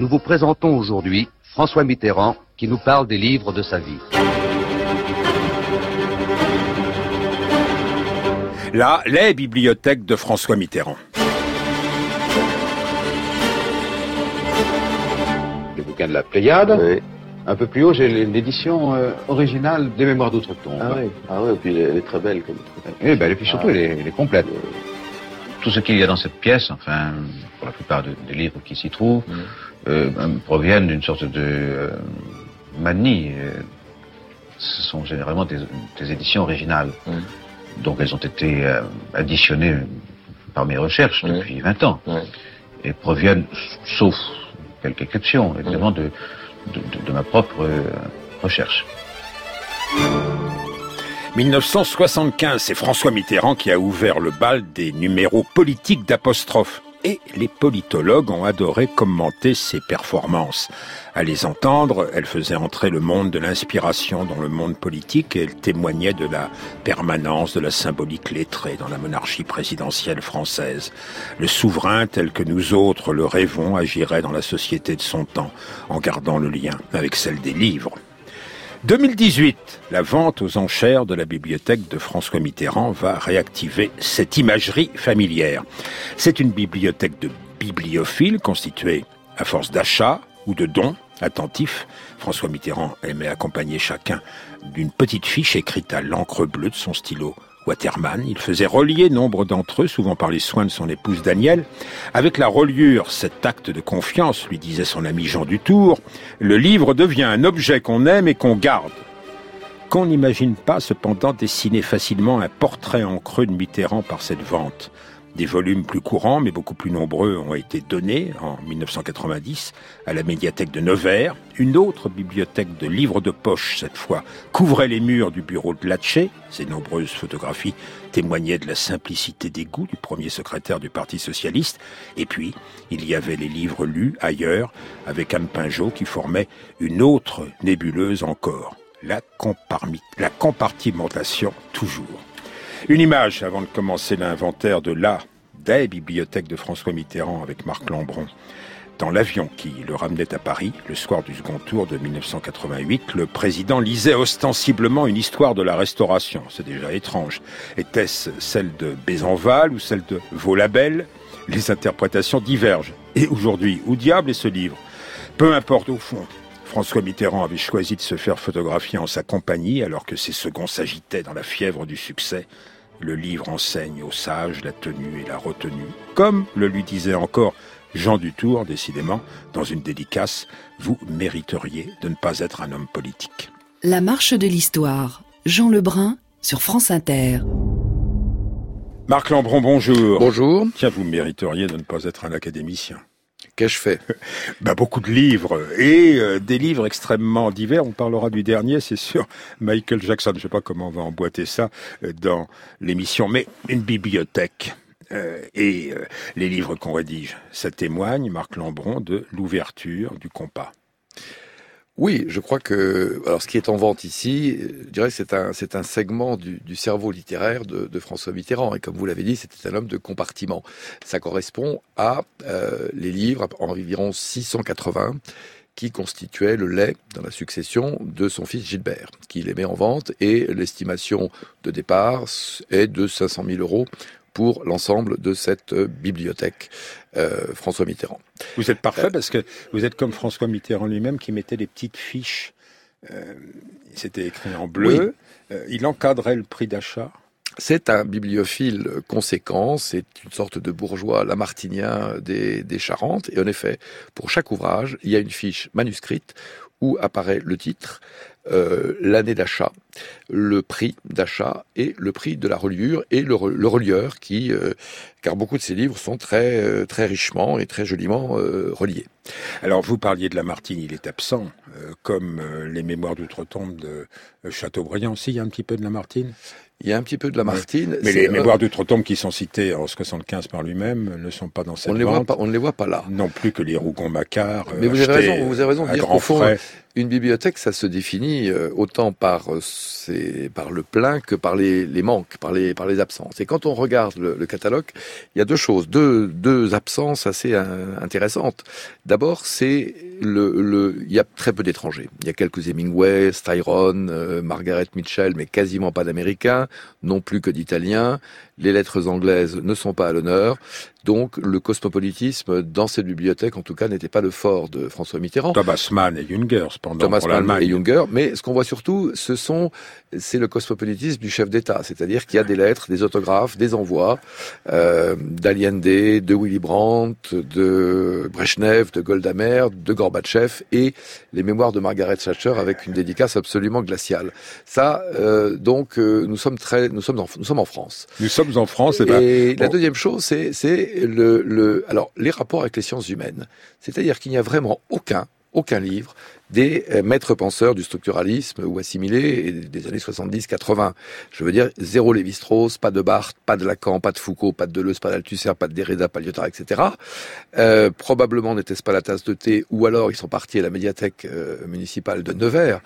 nous vous présentons aujourd'hui François Mitterrand qui nous parle des livres de sa vie. Là, les bibliothèques de François Mitterrand. Le bouquin de la Pléiade. Un peu plus haut, j'ai l'édition euh, originale des Mémoires d'Outre-Tombe. Ah oui, ah ouais, et puis elle est très belle comme Oui, ben, et puis surtout, elle, est, elle, est, complète. Tout ce qu'il y a dans cette pièce, enfin, pour la plupart de, des livres qui s'y trouvent, mm. Euh, proviennent d'une sorte de euh, manie. Ce sont généralement des, des éditions originales. Donc elles ont été euh, additionnées par mes recherches depuis 20 ans. Et proviennent, sauf quelques exceptions, évidemment, de de, de, de ma propre euh, recherche. 1975, c'est François Mitterrand qui a ouvert le bal des numéros politiques d'apostrophe et les politologues ont adoré commenter ses performances. À les entendre, elle faisait entrer le monde de l'inspiration dans le monde politique et elle témoignait de la permanence de la symbolique lettrée dans la monarchie présidentielle française. Le souverain tel que nous autres le rêvons agirait dans la société de son temps en gardant le lien avec celle des livres. 2018, la vente aux enchères de la bibliothèque de François Mitterrand va réactiver cette imagerie familière. C'est une bibliothèque de bibliophiles constituée à force d'achats ou de dons attentifs. François Mitterrand aimait accompagner chacun d'une petite fiche écrite à l'encre bleue de son stylo Waterman. Il faisait relier nombre d'entre eux, souvent par les soins de son épouse Danielle. Avec la reliure, cet acte de confiance, lui disait son ami Jean Dutour, le livre devient un objet qu'on aime et qu'on garde. Qu'on n'imagine pas cependant dessiner facilement un portrait en creux de Mitterrand par cette vente. Des volumes plus courants, mais beaucoup plus nombreux, ont été donnés en 1990 à la médiathèque de Nevers. Une autre bibliothèque de livres de poche, cette fois, couvrait les murs du bureau de Latché. Ces nombreuses photographies témoignaient de la simplicité des goûts du premier secrétaire du Parti socialiste. Et puis, il y avait les livres lus ailleurs, avec Anne Pinjot qui formait une autre nébuleuse encore. La compartimentation toujours. Une image avant de commencer l'inventaire de la, des bibliothèques de François Mitterrand avec Marc Lambron. Dans l'avion qui le ramenait à Paris, le soir du second tour de 1988, le président lisait ostensiblement une histoire de la Restauration. C'est déjà étrange. Était-ce celle de Bézenval ou celle de Vaulabelle Les interprétations divergent. Et aujourd'hui, où diable est ce livre? Peu importe au fond. François Mitterrand avait choisi de se faire photographier en sa compagnie alors que ses seconds s'agitaient dans la fièvre du succès. Le livre enseigne aux sages la tenue et la retenue, comme le lui disait encore Jean Dutour, décidément, dans une dédicace, vous mériteriez de ne pas être un homme politique. La marche de l'histoire, Jean Lebrun, sur France Inter. Marc Lambron, bonjour. Bonjour. Tiens, vous mériteriez de ne pas être un académicien. Qu'ai-je fait? Bah, Beaucoup de livres, et euh, des livres extrêmement divers. On parlera du dernier, c'est sur Michael Jackson. Je ne sais pas comment on va emboîter ça euh, dans l'émission, mais une bibliothèque. Euh, et les livres qu'on rédige, ça témoigne, Marc Lambron, de l'ouverture du compas. Oui, je crois que alors ce qui est en vente ici, je dirais c'est un c'est un segment du, cerveau littéraire de, de, François Mitterrand et comme vous l'avez dit, c'était un homme de compartiment. Ça correspond à euh, les livres environ 680 qui constituaient le lait dans la succession de son fils Gilbert, qui les met en vente et l'estimation de départ est de 500 000 euros pour l'ensemble de cette bibliothèque euh, François Mitterrand. Vous êtes parfait euh, parce que vous êtes comme François Mitterrand lui-même qui mettait des petites fiches. Euh, C'était écrit en bleu. Oui. Euh, il encadrait le prix d'achat. C'est un bibliophile conséquent, c'est une sorte de bourgeois lamartinien des, des Charentes. Et en effet, pour chaque ouvrage, il y a une fiche manuscrite où apparaît le titre, euh, l'année d'achat, le prix d'achat et le prix de la reliure et le, le relieur qui, euh, car beaucoup de ces livres sont très euh, très richement et très joliment reliés. Alors vous parliez de Lamartine, il est absent, comme les Mémoires d'outre-tombe de Chateaubriand aussi. Il y a un petit peu de Lamartine. Il y a un petit peu de Lamartine. Mais les mémoires d'outre-tombe qui sont citées en 75 par lui-même ne sont pas dans cette on ne les voit pas, on ne les voit pas là. Non plus que les Rougon-Macquart. Mais vous avez raison, vous avez raison de dire qu'au fond, une bibliothèque, ça se définit euh, autant par, par le plein que par les, manques, par les, par les absences. Et quand on regarde le, catalogue, il y a deux choses, deux, absences assez intéressantes. D'abord, c'est le, il y a très peu d'étrangers. Il y a quelques Hemingway, Styron, Margaret Mitchell, mais quasiment pas d'Américains, non plus que d'Italiens. Les lettres anglaises ne sont pas à l'honneur. Donc le cosmopolitisme dans cette bibliothèque, en tout cas, n'était pas le fort de François Mitterrand. Thomas Mann et Junger, cependant. Thomas Mann et Junger, mais ce qu'on voit surtout, ce sont, c'est le cosmopolitisme du chef d'État, c'est-à-dire qu'il y a des lettres, des autographes, des envois euh, d'Allende, de Willy Brandt, de Brezhnev, de Golda Meir, de Gorbatchev et les mémoires de Margaret Thatcher avec une dédicace absolument glaciale. Ça, euh, donc, euh, nous sommes très, nous sommes, en, nous sommes en France. Nous sommes en France. Et, ben, et la deuxième chose, c'est, c'est le, le, alors, les rapports avec les sciences humaines. C'est-à-dire qu'il n'y a vraiment aucun, aucun livre des euh, maîtres penseurs du structuralisme ou assimilés des années 70-80. Je veux dire, zéro Lévi-Strauss, pas de Barthes, pas de Lacan, pas de Foucault, pas de Deleuze, pas d'Althusser, pas de Derrida, pas de Lyotard, etc. Euh, probablement n'était-ce pas la tasse de thé, ou alors ils sont partis à la médiathèque euh, municipale de Nevers,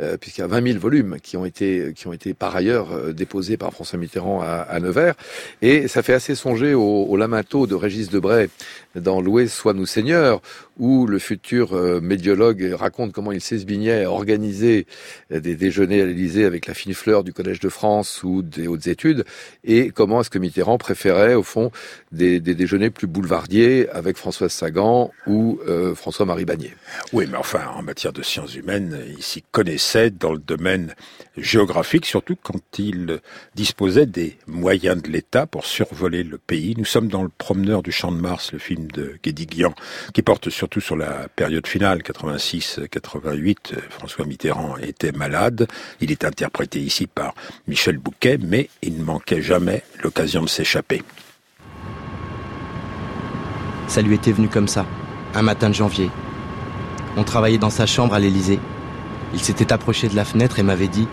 euh, puisqu'il y a 20 000 volumes qui ont été qui ont été par ailleurs euh, déposés par François Mitterrand à, à, Nevers, et ça fait assez songer au, au de Régis Debray dans Loué soit nous Seigneur, où le futur médiologue raconte comment il s'esbignait à organiser des déjeuners à l'Élysée avec la fine fleur du Collège de France ou des hautes études, et comment est-ce que Mitterrand préférait, au fond, des, déjeuners plus boulevardiers avec Françoise Sagan ou euh, François-Marie Bagné. Oui, mais enfin, en matière de sciences humaines, il s'y connaissait dans le domaine géographique, surtout quand il disposait des moyens de l'État pour survoler le pays. Nous sommes dans le Promeneur du Champ de Mars, le film de Guédiguian, qui porte surtout sur la période finale, 86 88, François Mitterrand était malade. Il est interprété ici par Michel Bouquet, mais il ne manquait jamais l'occasion de s'échapper. Ça lui était venu comme ça, un matin de janvier. On travaillait dans sa chambre à l'Élysée. Il s'était approché de la fenêtre et m'avait dit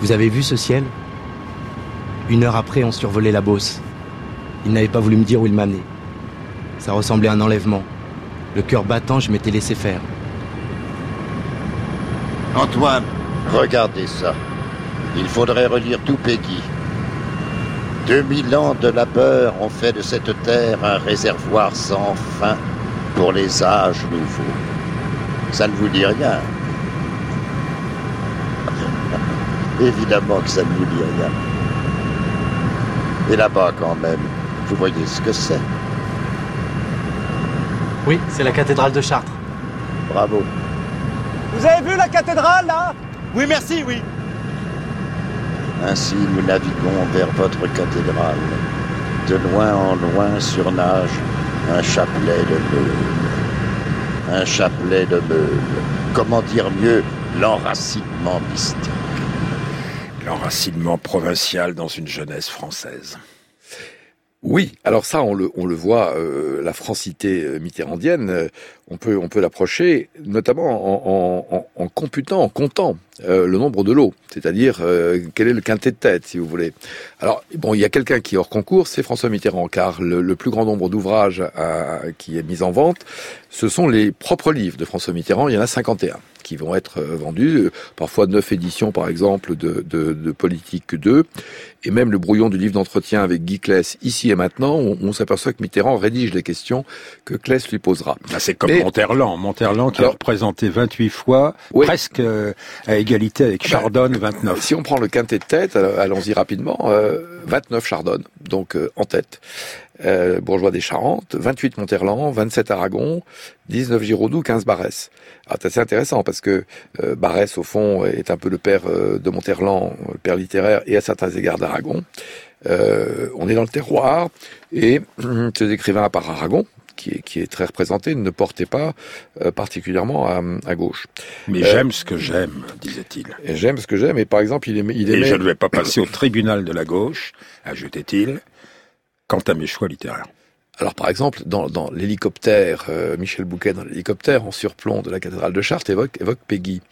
Vous avez vu ce ciel? Une heure après, on survolait la Beauce. Il n'avait pas voulu me dire où il m'amenait. Ça ressemblait à un enlèvement. Le cœur battant, je m'étais laissé faire. Antoine, regardez ça. Il faudrait relire tout Peggy. 2000 ans de labeur ont fait de cette terre un réservoir sans fin pour les âges nouveaux. Ça ne vous dit rien Évidemment que ça ne vous dit rien. Et là-bas quand même, vous voyez ce que c'est Oui, c'est la cathédrale de Chartres. Bravo. Vous avez vu la cathédrale là? Oui, merci, oui. Ainsi nous naviguons vers votre cathédrale. De loin en loin surnage un chapelet de meules. Un chapelet de meules. Comment dire mieux l'enracinement mystique L'enracinement provincial dans une jeunesse française. Oui, alors ça, on le, on le voit, euh, la francité euh, mitterrandienne, euh, on peut, on peut l'approcher, notamment en, en, en, computant, en comptant le nombre de lots, c'est-à-dire quel est le quintet de tête, si vous voulez. Alors, bon, il y a quelqu'un qui est hors concours, c'est François Mitterrand, car le, le plus grand nombre d'ouvrages qui est mis en vente, ce sont les propres livres de François Mitterrand, il y en a 51 qui vont être vendus, parfois neuf éditions par exemple de, de, de Politique 2, et même le brouillon du livre d'entretien avec Guy Kless, ici et maintenant, on, s'aperçoit que Mitterrand rédige les questions que Kless lui posera. Ah, c'est comme Monterland, Monterland qui a représenté 28 fois, presque euh, à égalité avec bah, Chardonne, 29. Si on prend le quintet de tête, allons-y rapidement, euh, 29 Chardonne, donc euh, en tête. Euh, bourgeois des Charentes, 28 Monterland, 27 Aragon, 19 Giraudoux, 15 Barès. Alors c'est intéressant parce que euh, Barès, au fond, est un peu le père euh, de Monterland, le père littéraire, et à certains égards d'Aragon. Euh, on est dans le terroir, et ces écrivains à part Aragon, qui est, qui est, très représenté, ne portait pas particulièrement à, à, gauche. Mais j'aime ce que j'aime, disait-il. J'aime ce que j'aime, et par exemple, il aimait... Il aimait... Et je ne vais pas passer au tribunal de la gauche, ajoutait-il, quant à mes choix littéraires. Alors par exemple, dans, dans l'hélicoptère, euh, Michel Bouquet dans l'hélicoptère en surplomb de la cathédrale de Chartres évoque, évoque Peggy.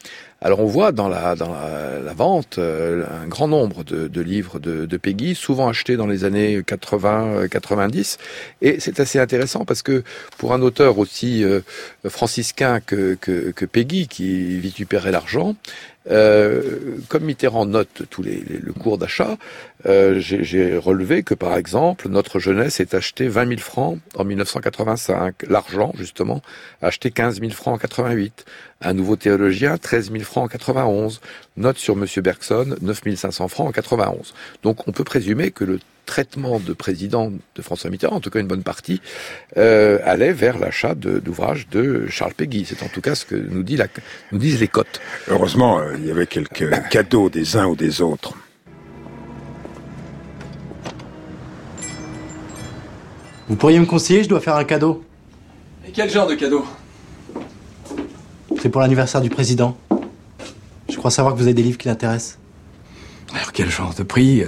Alors on voit dans la, dans la, vente euh, un grand nombre de, de livres de, de, Peggy, souvent achetés dans les années 80-90. Et c'est assez intéressant parce que pour un auteur aussi euh, franciscain que, que, que Peggy, qui vitupérait l'argent, euh, comme Mitterrand note tous les, le cours d'achat, euh, j'ai relevé que par exemple notre jeunesse est acheté 20 000 francs en 1985, l'argent justement acheté 15 000 francs en 88, un nouveau théologien 13 000 francs en 91, note sur Monsieur Bergson 9 500 francs en 91. Donc on peut présumer que le traitement de président de François Mitterrand, en tout cas une bonne partie, euh, allait vers l'achat d'ouvrages de, Charles Péguy. C'est en tout cas ce que nous, dit la, nous disent les cotes. Heureusement, euh, il y avait quelques cadeaux des uns ou des autres. Vous pourriez me conseiller, je dois faire un cadeau. Et quel genre de cadeau? C'est pour l'anniversaire du président. Je crois savoir que vous avez des livres qui l'intéressent. Alors quel genre de prix euh,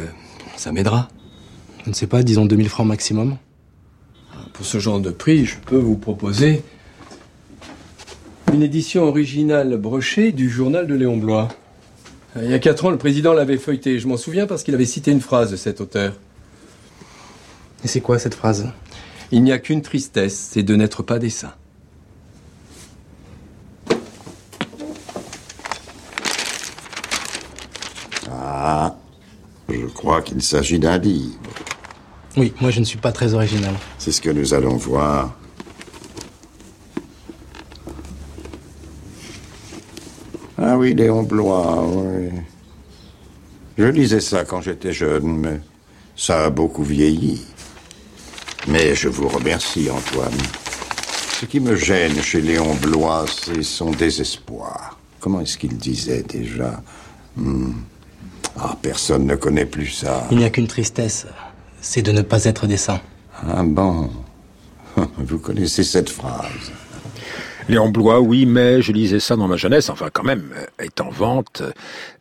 Ça m'aidera. Je ne sais pas, disons 2000 francs maximum. Pour ce genre de prix, je peux vous proposer une édition originale brochée du journal de Léon Blois. Il y a quatre ans, le président l'avait feuilleté. Je m'en souviens parce qu'il avait cité une phrase de cet auteur. Et c'est quoi cette phrase? Il n'y a qu'une tristesse, c'est de n'être pas des saints. Ah, je crois qu'il s'agit d'un livre. Oui, moi je ne suis pas très original. C'est ce que nous allons voir. Ah oui, Léon Blois, oui. Je lisais ça quand j'étais jeune, mais ça a beaucoup vieilli. Mais je vous remercie, Antoine. Ce qui me gêne chez Léon Blois, c'est son désespoir. Comment est-ce qu'il disait déjà? Hmm. Ah, personne ne connaît plus ça. Il n'y a qu'une tristesse c'est de ne pas être des saints. Ah bon Vous connaissez cette phrase Léon Blois, oui, mais je lisais ça dans ma jeunesse, enfin quand même, est en vente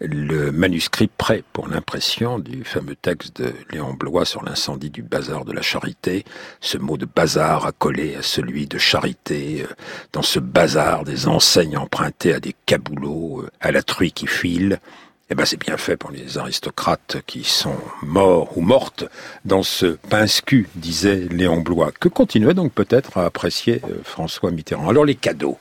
le manuscrit prêt pour l'impression du fameux texte de Léon Blois sur l'incendie du bazar de la charité. Ce mot de bazar a collé à celui de charité, euh, dans ce bazar des enseignes empruntées à des caboulots, euh, à la truie qui file, eh ben, c'est bien fait pour les aristocrates qui sont morts ou mortes dans ce pince-cul, disait Léon Blois, que continuait donc peut-être à apprécier euh, François Mitterrand? Alors les cadeaux.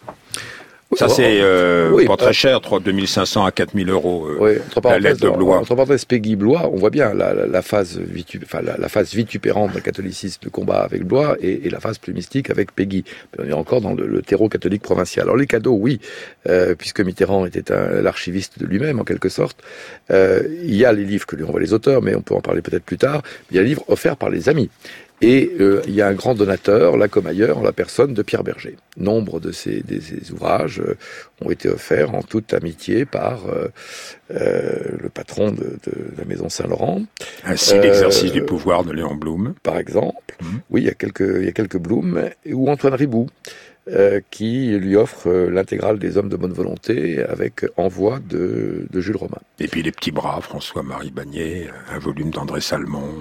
Ça, c'est euh, pas très cher, 3, 2500 à 4000 euros, euh, oui, la lettre de Blois. Entre parenthèses, Peggy Blois, on voit bien la, la, phase, vitu, enfin, la, phase vitupérante d'un catholicisme de combat avec Blois et, et, la phase plus mystique avec Peggy. On est encore dans le, terreau catholique provincial. Alors les cadeaux, oui, euh, puisque Mitterrand était l'archiviste de lui-même, en quelque sorte. Euh, il y a les livres que lui envoient les auteurs, mais on peut en parler peut-être plus tard. Il y a les livres offerts par les amis. Et euh, il y a un grand donateur, là comme ailleurs, en la personne de Pierre Berger. Nombre de ces, ouvrages euh, ont été offerts en toute amitié par euh, le patron de, la Maison Saint-Laurent. Ainsi l'exercice du pouvoir de Léon Blum. Par exemple. Mhm. Oui, il y a quelques, il y a quelques Blum. Ou Antoine Ribou. qui lui offre l'intégrale des hommes de bonne volonté avec envoi de, de Jules Romain. Et puis les petits bras, François-Marie Bagné, un volume d'André Salmon.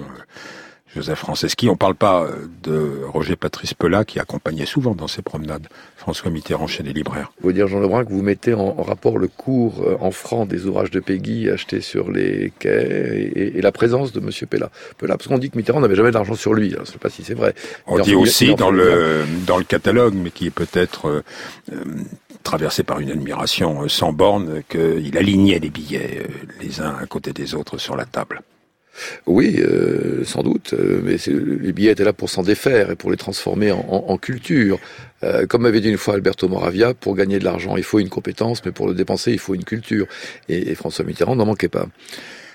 Joseph Franceschi. On ne parle pas euh, de Roger Patrice Pelat qui accompagnait souvent dans ses promenades François Mitterrand chez les libraires. Vous dire, Jean Lebrun, que vous mettez en, rapport le cours euh, en francs des ouvrages de Peggy achetés sur les quais et, la présence de Monsieur Pelat. Pelat parce qu'on dit que Mitterrand n'avait jamais d'argent sur lui. Je ne sais pas si c'est vrai. On dit aussi dans le, dans le catalogue, mais qui est peut-être euh, traversé par une admiration sans borne, qu'il alignait les billets les uns à côté des autres sur la table. Oui, euh, sans doute, euh, mais les billets étaient là pour s'en défaire et pour les transformer en, culture. Euh, comme m'avait dit une fois Alberto Moravia, pour gagner de l'argent, il faut une compétence, mais pour le dépenser, il faut une culture. Et, François Mitterrand n'en manquait pas.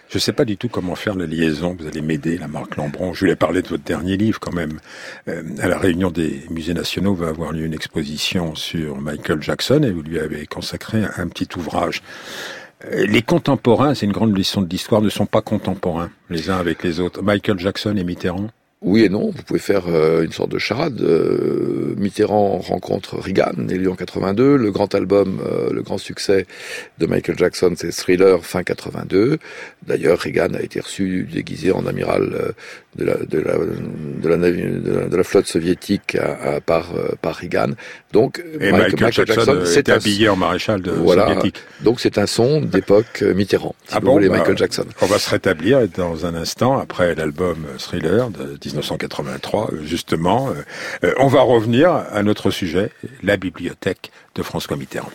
Je ne sais pas du tout comment faire la liaison. Vous allez m'aider, la Marc Lambron. Je voulais parler de votre dernier livre quand même. à la réunion des musées nationaux va avoir lieu une exposition sur Michael Jackson et vous lui avez consacré un petit ouvrage. Euh, les contemporains, c'est une grande leçon de l'histoire, ne sont pas contemporains les uns avec les autres. Michael Jackson et Mitterrand oui et non, vous pouvez faire euh, une sorte de charade. Euh, Mitterrand rencontre Reagan, élu en 82. Le grand album, le grand succès de Michael Jackson, c'est Thriller, fin 82. D'ailleurs, Reagan a été reçu déguisé en amiral de la, de la, de la, de la, flotte soviétique à, par, par Reagan. Donc, Et Michael, Jackson, s'est habillé en maréchal de voilà, soviétique. Donc c'est un son d'époque Mitterrand, si ah vous bon, voulez, bah, Michael Jackson. On va se rétablir dans un instant après l'album Thriller de 1983, justement. Euh, on va revenir à notre sujet, la bibliothèque de François Mitterrand.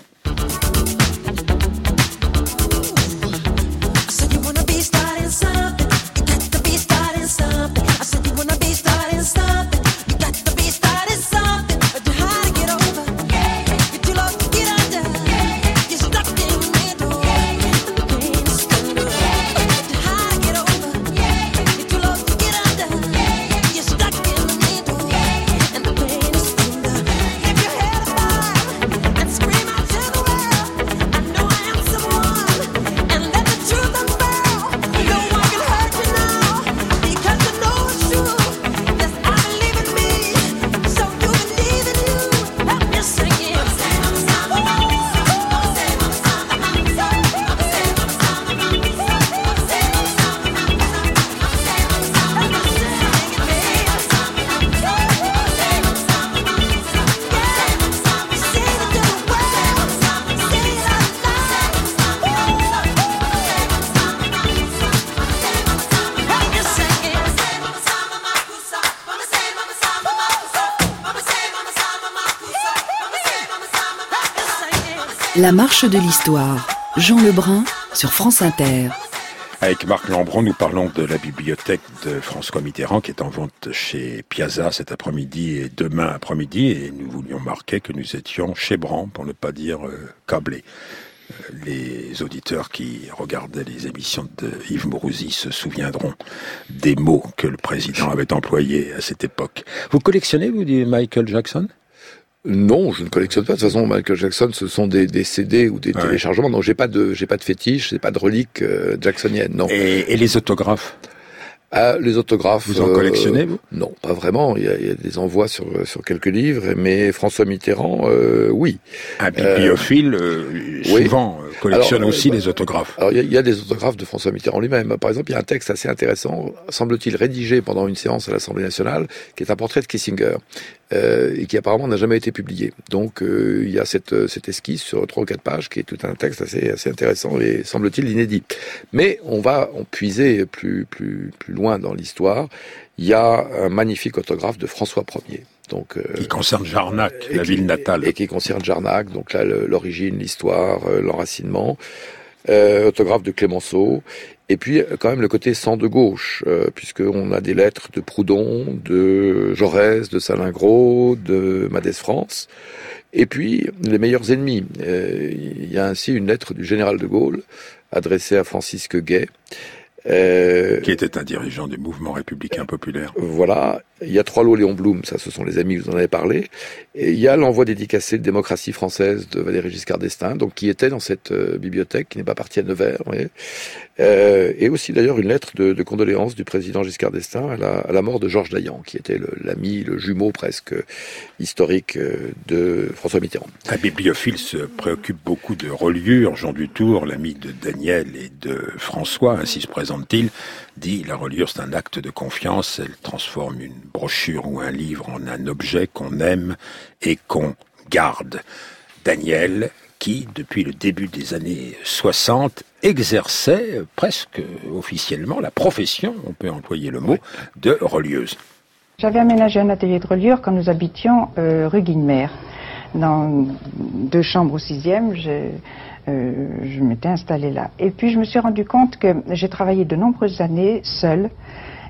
La marche de l'histoire. Jean Lebrun sur France Inter. Avec Marc Lambron, nous parlons de la bibliothèque de François Mitterrand qui est en vente chez Piazza cet après-midi et demain après-midi. Et nous voulions marquer que nous étions chez Bran, pour ne pas dire euh, câblés. Euh, les auditeurs qui regardaient les émissions de Yves Mourouzi se souviendront des mots que le président avait employés à cette époque. Vous collectionnez, vous, dit Michael Jackson? Non, je ne collectionne pas. De toute façon, Michael Jackson, ce sont des, des CD ou des Ouais. téléchargements. Donc, j'ai pas de, j'ai pas de fétiche, j'ai pas de relique euh, jacksonienne. Non. et, et les autographes? Ah, les autographes. Vous en euh, collectionnez, vous? Non, pas vraiment. Il y, a, il y a des envois sur sur quelques livres, mais François Mitterrand, euh, oui. Un bibliophile, euh, oui. souvent, euh, collectionne Alors, aussi euh, les autographes. Alors, il y, a, il y a des autographes de François Mitterrand lui-même. Par exemple, il y a un texte assez intéressant, semble-t-il rédigé pendant une séance à l'Assemblée nationale, qui est un portrait de Kissinger, euh, et qui apparemment n'a jamais été publié. Donc, euh, il y a cette, cette esquisse sur trois ou quatre pages, qui est tout un texte assez, assez intéressant et semble-t-il inédit. Mais on va en puiser plus, plus, plus loin dans l'histoire. Il y a un magnifique autographe de François Ier. Donc, euh, Qui concerne Jarnac, la qui- ville natale. Et qui concerne Jarnac, donc là, l'origine, l'histoire, euh, l'enracinement. Euh, autographe de Clémenceau. Et puis, euh, quand même, le côté sang de gauche, euh, puisqu'on a des lettres de Proudhon, de Jaurès, de Salingro, de Madès France. Et puis, les meilleurs ennemis. Euh, Il y a ainsi une lettre du général de Gaulle, adressée à Francisque Gay. Euh, Qui était un dirigeant du mouvement républicain populaire. voilà, il y a trois lots Léon Blum, ça ce sont les amis, vous en avez parlé. Et il y a l'envoi dédicacé de démocratie française de Valéry Giscard d'Estaing, donc qui était dans cette euh, bibliothèque, qui n'est pas partie à Nevers. vous voyez. Euh, et aussi d'ailleurs une lettre de, de condoléances du président Giscard d'Estaing à la, à la mort de Georges Dayan, qui était le- l'ami, le, jumeau presque historique euh, de François Mitterrand. Un bibliophile se préoccupe beaucoup de reliure. Jean Dutour, l'ami de Daniel et de François, ainsi se dit la reliure c'est un acte de confiance, elle transforme une brochure ou un livre en un objet qu'on aime et qu'on garde. Daniel, qui, depuis le début des années 60, exerçait presque officiellement la profession, on peut employer le mot, de relieuse. J'avais aménagé un atelier de reliure quand nous habitions euh, rue Guinemer. Dans deux chambres au sixième, euh, je m'étais installée là. Et puis je me suis rendu compte que j'ai travaillé de nombreuses années seule.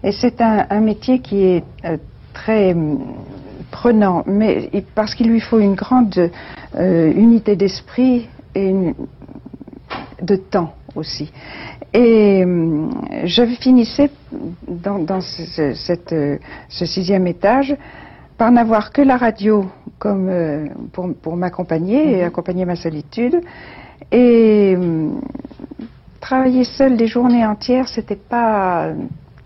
Et c'est un, un métier qui est euh, très hum, prenant, mais parce qu'il lui faut une grande euh, unité d'esprit et une- de temps aussi. Et hum, je finissais dans, dans ce, ce- cette, ce sixième étage par n'avoir que la radio comme euh, pour, pour m'accompagner et accompagner ma solitude. Et hum, travailler seul des journées entières, c'était pas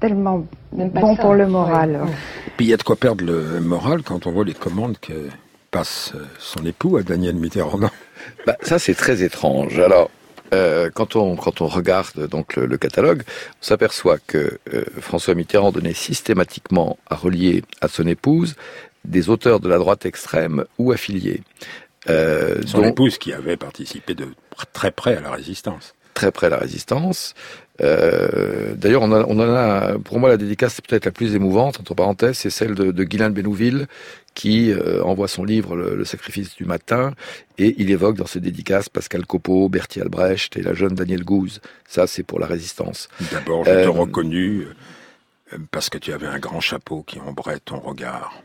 tellement bon pour le moral. Puis il y a de quoi perdre le moral quand on voit les commandes que passe son époux à Daniel Mitterrand. Bah, ça c'est très étrange. Alors euh, quand on quand on regarde donc le, catalogue, on s'aperçoit que euh, François Mitterrand donnait systématiquement à relier à son épouse des auteurs de la droite extrême ou affiliés. Euh, son épouse qui avait participé de très près à la résistance. Très près à la résistance. Euh, D'ailleurs, on, on, en a, pour moi, la dédicace c'est peut-être la plus émouvante, entre parenthèses, c'est celle de, de Guylaine Benouville, qui euh, envoie son livre le, sacrifice du matin, et il évoque dans ses dédicaces Pascal Copeau, Bertie Albrecht et la jeune Danielle Gouze. Ça, c'est pour la résistance. D'abord, je te euh, reconnu euh, parce que tu avais un grand chapeau qui ombrait ton regard.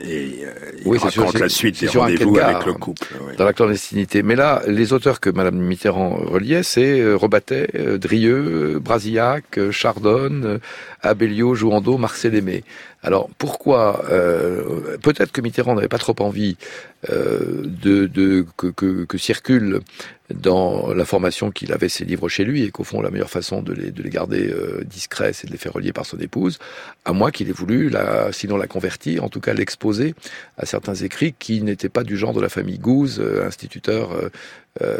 Et euh, il oui, raconte sûr, la suite des rendez-vous avec le couple. Dans la clandestinité. Mais là, les auteurs que Madame Mitterrand reliait, c'est euh, Rebattet, euh, Drieux, Brasillac, Chardonne, Abellio, Jouando, Marcel Aimé. Alors pourquoi euh, Peut-être que Mitterrand n'avait pas trop envie euh, que, circule dans l'information qu'il avait ses livres chez lui et qu'au fond la meilleure façon de les, de les garder euh, discrets c'est de les faire relier par son épouse, à moins qu'il ait voulu, sinon la convertir, en tout cas l'exposer à certains écrits qui n'étaient pas du genre de la famille Gouze, euh, instituteur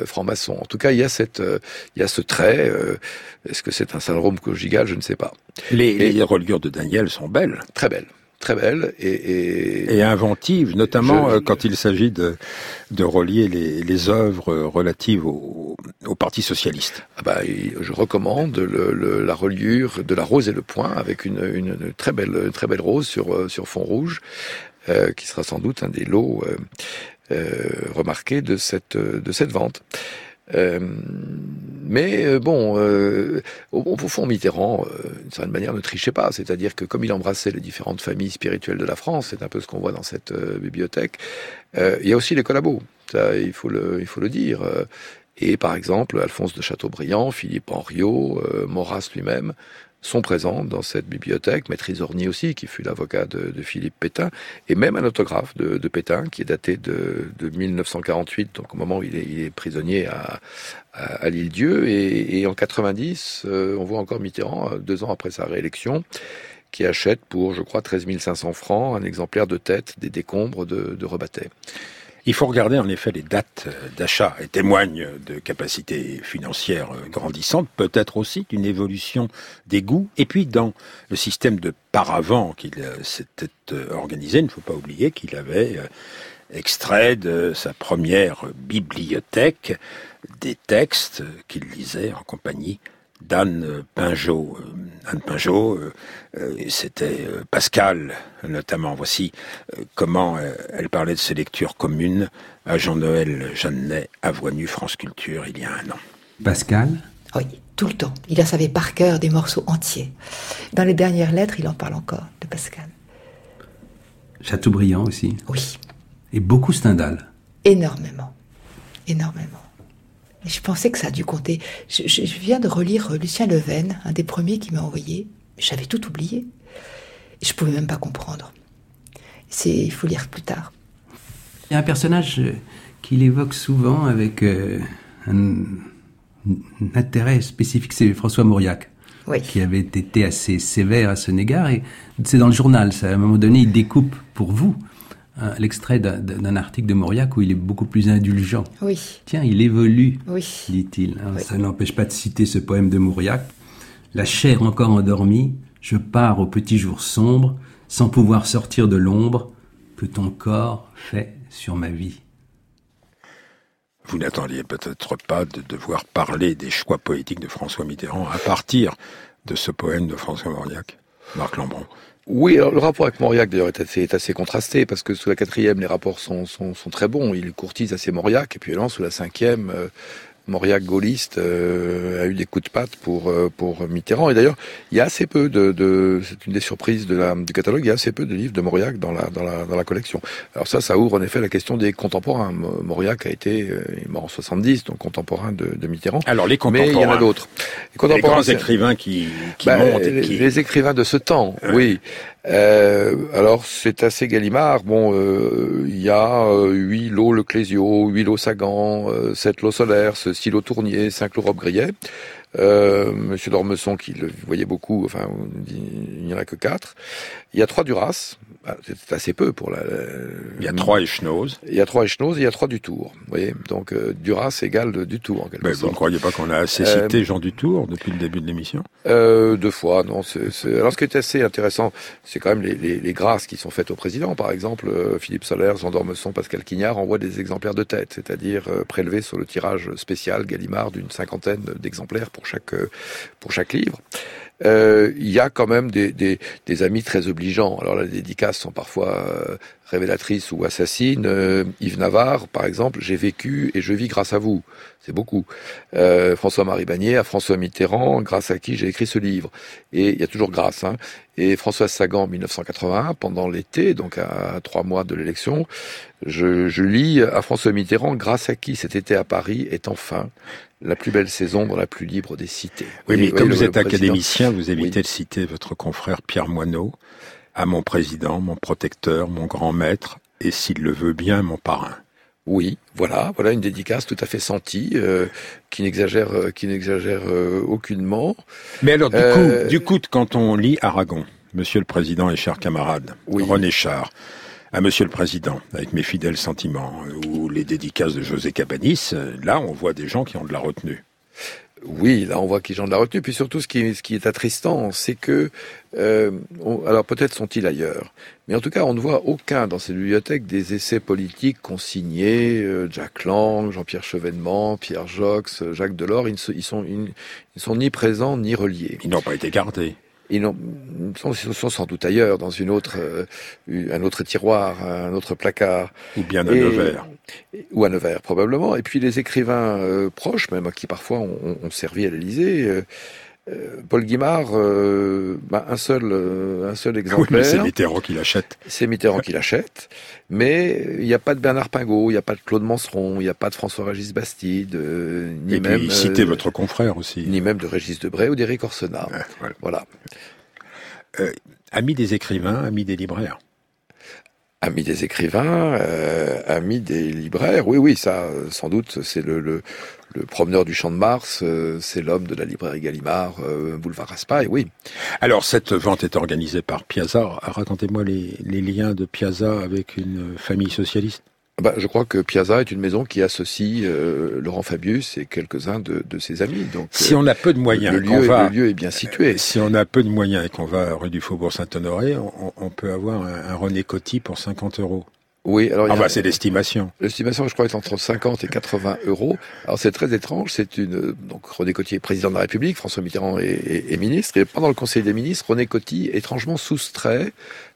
franc-maçon. En tout cas, il y a cette, euh, il y a ce trait. Euh, est-ce que c'est un syndrome conjugal? Je ne sais pas. Les, les reliures de Daniel sont belles. Très belles très belles et, et, et inventives, notamment quand il s'agit de, de relier les, les œuvres relatives au, au Parti socialiste. Ah bah, je recommande le, le, la reliure de La Rose et le Point avec une, une, très belle très belle rose sur sur fond rouge, euh, qui sera sans doute un des lots euh, remarqué de cette de cette vente. Euh, mais euh, bon, euh, au, au, fond, Mitterrand, euh, d'une certaine manière, ne trichait pas. C'est-à-dire que comme il embrassait les différentes familles spirituelles de la France, c'est un peu ce qu'on voit dans cette bibliothèque. il y a aussi les collabos. Ça, il faut le, il faut le dire. Et par exemple, Alphonse de Chateaubriand, Philippe Henriot, Maurras lui-même sont présents dans cette bibliothèque, Maître Isorni aussi, qui fut l'avocat de, Philippe Pétain, et même un autographe de, Pétain, qui est daté de, de, 1948, donc au moment où il est, prisonnier à, à, à l'île Dieu, et, en 90, euh, on voit encore Mitterrand, euh, deux ans après sa réélection, qui achète pour, je crois, 13 500 francs un exemplaire de tête des décombres de, de. Il faut regarder en effet les dates d'achat et témoignent de capacités financières grandissantes, peut-être aussi d'une évolution des goûts. Et puis dans le système de paravent qu'il s'était organisé, il ne faut pas oublier qu'il avait euh, extrait de sa première bibliothèque des textes qu'il lisait en compagnie d'Anne Pinjot. Euh, Anne Pinjot, euh, euh, c'était Pascal notamment. Voici comment elle parlait de ses lectures communes à Jean-Noël Jeannet à Voix Nue France Culture il y a un an. Pascal? Oui, tout le temps. Il en savait par cœur des morceaux entiers. Dans les dernières lettres, il en parle encore de Pascal. Chateaubriand aussi? Oui. Et beaucoup Stendhal? Énormément. Énormément. Je pensais que ça a dû compter. Je, je viens de relire Lucien Leven, un des premiers qui m'a envoyé. J'avais tout oublié. Je pouvais même pas comprendre. C'est, il faut lire plus tard. Il y a un personnage euh, qu'il évoque souvent avec euh, un, un, intérêt spécifique, c'est François Mauriac. Oui. qui avait été assez sévère à son égard. Et c'est dans le journal, ça, à un moment donné, il découpe pour vous l'extrait d'un article de Mauriac où il est beaucoup plus indulgent. Oui. Tiens, il évolue, oui. dit-il. Oui. Ça n'empêche pas de citer ce poème de Mauriac. La chair encore endormie, je pars au petit jour sombre, sans pouvoir sortir de l'ombre que ton corps fait sur ma vie. Vous n'attendiez peut-être pas de devoir parler des choix poétiques de François Mitterrand à partir de ce poème de François Mauriac, Oui, alors le rapport avec Mauriac d'ailleurs est assez, contrasté parce que sous la quatrième les rapports sont, très bons. Il courtise assez Mauriac et puis alors sous la cinquième, euh, Mauriac gaulliste euh, a eu des coups de patte pour euh, pour Mitterrand. Et d'ailleurs il y a assez peu de, de c'est une des surprises de la, du catalogue il y a assez peu de livres de Mauriac dans la dans la dans la collection. Alors ça ça ouvre en effet la question des contemporains. Mauriac a été euh, est mort en 70 donc contemporain de, de Mitterrand. Alors les contemporains mais il y en a d'autres. Les contemporains les grands écrivains qui, qui bah, montent les, qui... les, écrivains de ce temps oui euh, alors c'est assez Gallimard. Bon, il euh, y a euh, huit lots le Clésio, huit lots Sagan, euh, sept lots Solaire, Silo Tournier, Saint-Cloud-Rob-Grillet. Euh, Monsieur Dormesson, qui le voyait beaucoup, enfin, il n'y en a que quatre. Il y a trois Duras, c'est assez peu pour la. Il y a trois Echnose. Il y a trois Echnose, il y a trois du Tour. Vous voyez, donc euh, Duras égale du Tour en quelque Mais sorte. Vous ne croyez pas qu'on a assez cité Jean du Tour depuis le début de l'émission? Euh, Deux fois, non. Alors ce qui est assez intéressant, c'est quand même les, les, les grâces qui sont faites au président. Par exemple, euh, Philippe Soler, Jean Dormesson, Pascal Quignard envoient des exemplaires de tête, c'est-à-dire euh, prélevés sur le tirage spécial Gallimard d'une cinquantaine d'exemplaires pour chaque euh, pour chaque livre. Euh, il y a quand même des, amis très obligeants. Alors les dédicaces sont parfois euh, révélatrices ou assassines. Euh, Yves Navarre, par exemple, j'ai vécu et je vis grâce à vous. C'est beaucoup. Euh, François-Marie Bagné à François Mitterrand, grâce à qui j'ai écrit ce livre. Et il y a toujours grâce. Hein. Et Françoise Sagan, en 1981, pendant l'été, donc à trois mois de l'élection, je, je lis à François Mitterrand, grâce à qui cet été à Paris est enfin la plus belle saison dans la plus libre des cités. Oui, mais Et- comme oui, vous êtes président- académicien, vous évitez de citer votre confrère Pierre Moineau, à mon président, mon protecteur, mon grand maître, et s'il le veut bien, mon parrain. Oui, voilà, voilà une dédicace tout à fait sentie, euh, qui n'exagère, euh, qui n'exagère euh, aucunement. Mais alors, du coup, du coup, quand on lit Aragon, Monsieur le Président et chers camarades, René Char, à Monsieur le Président, avec mes fidèles sentiments, euh, ou les dédicaces de José Cabanis, euh, là, on voit des gens qui ont de la retenue. Oui, là on voit qu'ils ont de la retenue. Puis surtout, ce qui, ce qui est attristant, c'est que, euh, on- alors peut-être sont-ils ailleurs, mais en tout cas, on ne voit aucun dans ces bibliothèques des essais politiques consignés. euh, Jack Lang, Jean-Pierre Chevènement, Pierre Jox, Jacques Delors, ils ne, se- ils sont, ils, ils sont ni présents ni reliés. Ils n'ont pas été gardés. Ils, sont, sans doute ailleurs, dans une autre, euh, un autre tiroir, un autre placard. Ou bien à Et- Nevers. Ou à Nevers, probablement. Et puis les écrivains euh, proches, même qui parfois ont, ont- ont servi à l'Élysée. Euh, euh, Paul Guimard, euh, bah, un seul, euh, un seul Oui, exemplaire. mais c'est Mitterrand qui l'achète. C'est Mitterrand qui l'achète. Mais il n'y a pas de Bernard Pingot, il n'y a pas de Claude Manseron, il n'y a pas de François-Régis Bastide, euh, ni Et même puis, citez euh, votre confrère aussi. ni même de Régis Debray ou d'Éric Orsena. voilà. Euh, ami des écrivains, ami des libraires. Ami des écrivains, euh, ami des libraires, oui, oui, ça, sans doute, c'est le promeneur du Champ de Mars, euh, c'est l'homme de la librairie Gallimard, euh, boulevard Raspail, oui. Alors, cette vente est organisée par Piazza. Racontez-moi les, les liens de Piazza avec une famille socialiste. Bah, je crois que Piazza est une maison qui associe euh, Laurent Fabius et quelques-uns de, de ses amis. Donc, Si euh, on a peu de moyens, le qu'on lieu, va- le lieu est bien situé. Si on a peu de moyens et qu'on va rue du Faubourg Saint-Honoré, on, on peut avoir un, un René Coty pour 50 euros. Oui, alors Ah bah, c'est l'estimation. L'estimation, je crois, est entre 50 et 80 euros. Alors c'est très étrange. C'est une donc René Coty est président de la République, François Mitterrand est, est- est ministre, et pendant le Conseil des ministres, René Coty étrangement soustrait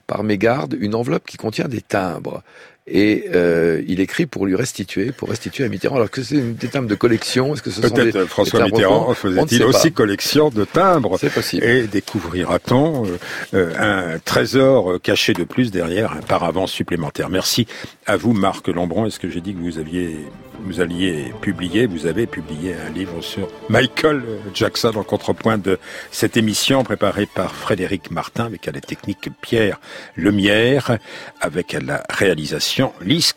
par mégarde une enveloppe qui contient des timbres. Et euh, il écrit pour lui restituer, pour restituer à Mitterrand. Alors que c'est une- des timbres de collection, est-ce que ce sont des, Peut-être François des Mitterrand faisait-il sait aussi pas. collection de timbres. C'est possible. Et découvrira-t-on euh, euh, un trésor euh, caché de plus derrière un paravent supplémentaire? Merci à vous, Marc Lambron. Est-ce que j'ai dit que vous aviez, vous alliez publier, vous avez publié un livre sur Michael Jackson en contrepoint de cette émission préparée par Frédéric Martin avec à la technique Pierre Lemierre, avec la réalisation Lise.